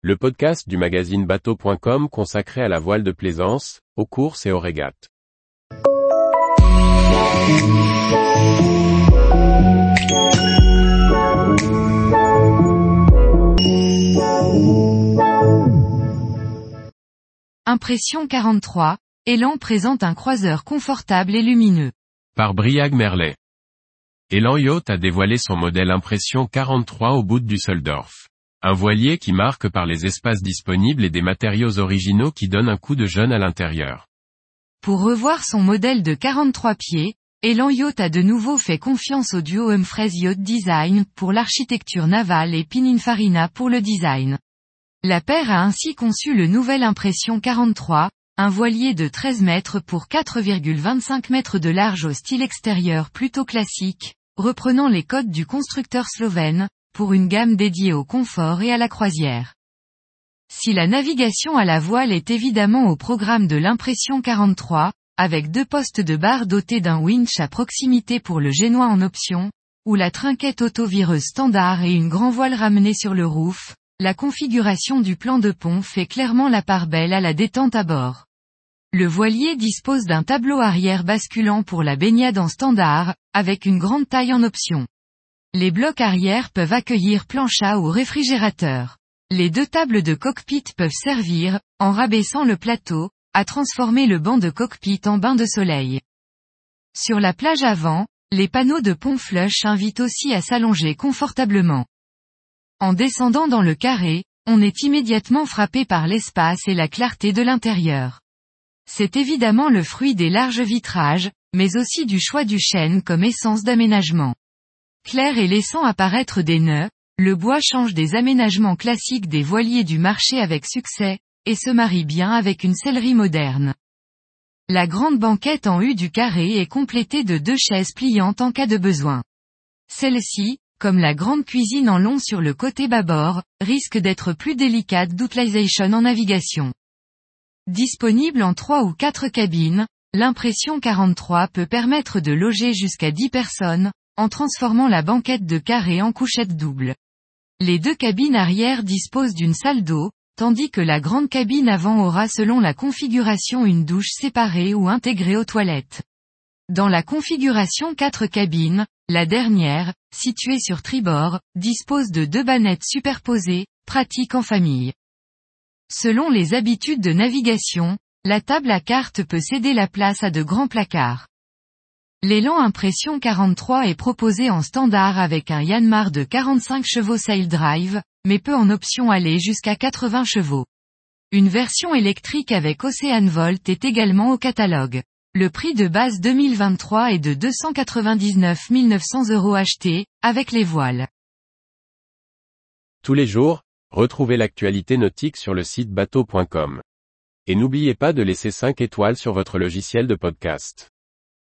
le podcast du magazine bateau.com consacré à la voile de plaisance, aux courses et aux régates. Impression 43, Elan présente un croiseur confortable et lumineux. Par Briag Merlet. Elan Yacht a dévoilé son modèle Impression 43 au bout du Soldorf. Un voilier qui marque par les espaces disponibles et des matériaux originaux qui donnent un coup de jeune à l'intérieur. Pour revoir son modèle de 43 pieds, Elan Yacht a de nouveau fait confiance au duo Humphreys Yacht Design pour l'architecture navale et Pininfarina pour le design. La paire a ainsi conçu le nouvel Impression 43, un voilier de 13 mètres pour 4,25 mètres de large au style extérieur plutôt classique, reprenant les codes du constructeur slovène, pour une gamme dédiée au confort et à la croisière. Si la navigation à la voile est évidemment au programme de l'impression 43, avec deux postes de barre dotés d'un winch à proximité pour le génois en option, ou la trinquette auto-vireuse standard et une grand voile ramenée sur le roof, la configuration du plan de pont fait clairement la part belle à la détente à bord. Le voilier dispose d'un tableau arrière basculant pour la baignade en standard, avec une grande taille en option. Les blocs arrière peuvent accueillir plancha ou réfrigérateur. Les deux tables de cockpit peuvent servir, en rabaissant le plateau, à transformer le banc de cockpit en bain de soleil. Sur la plage avant, les panneaux de pont flush invitent aussi à s'allonger confortablement. En descendant dans le carré, on est immédiatement frappé par l'espace et la clarté de l'intérieur. C'est évidemment le fruit des larges vitrages, mais aussi du choix du chêne comme essence d'aménagement. Clair et laissant apparaître des nœuds, le bois change des aménagements classiques des voiliers du marché avec succès, et se marie bien avec une sellerie moderne. La grande banquette en U du carré est complétée de deux chaises pliantes en cas de besoin. Celle-ci, comme la grande cuisine en long sur le côté bâbord, risque d'être plus délicate d'utilisation en navigation. Disponible en 3 ou 4 cabines, l'impression 43 peut permettre de loger jusqu'à 10 personnes, en transformant la banquette de carré en couchette double. Les deux cabines arrière disposent d'une salle d'eau, tandis que la grande cabine avant aura selon la configuration une douche séparée ou intégrée aux toilettes. Dans la configuration 4 cabines, la dernière, située sur tribord, dispose de deux bannettes superposées, pratiques en famille. Selon les habitudes de navigation, la table à cartes peut céder la place à de grands placards. L'élan Impression 43 est proposé en standard avec un Yanmar de 45 chevaux Sail Drive, mais peut en option aller jusqu'à 80 chevaux. Une version électrique avec Ocean Volt est également au catalogue. Le prix de base 2023 est de 299 900 euros achetés, avec les voiles. Tous les jours, retrouvez l'actualité nautique sur le site bateau.com. Et n'oubliez pas de laisser 5 étoiles sur votre logiciel de podcast.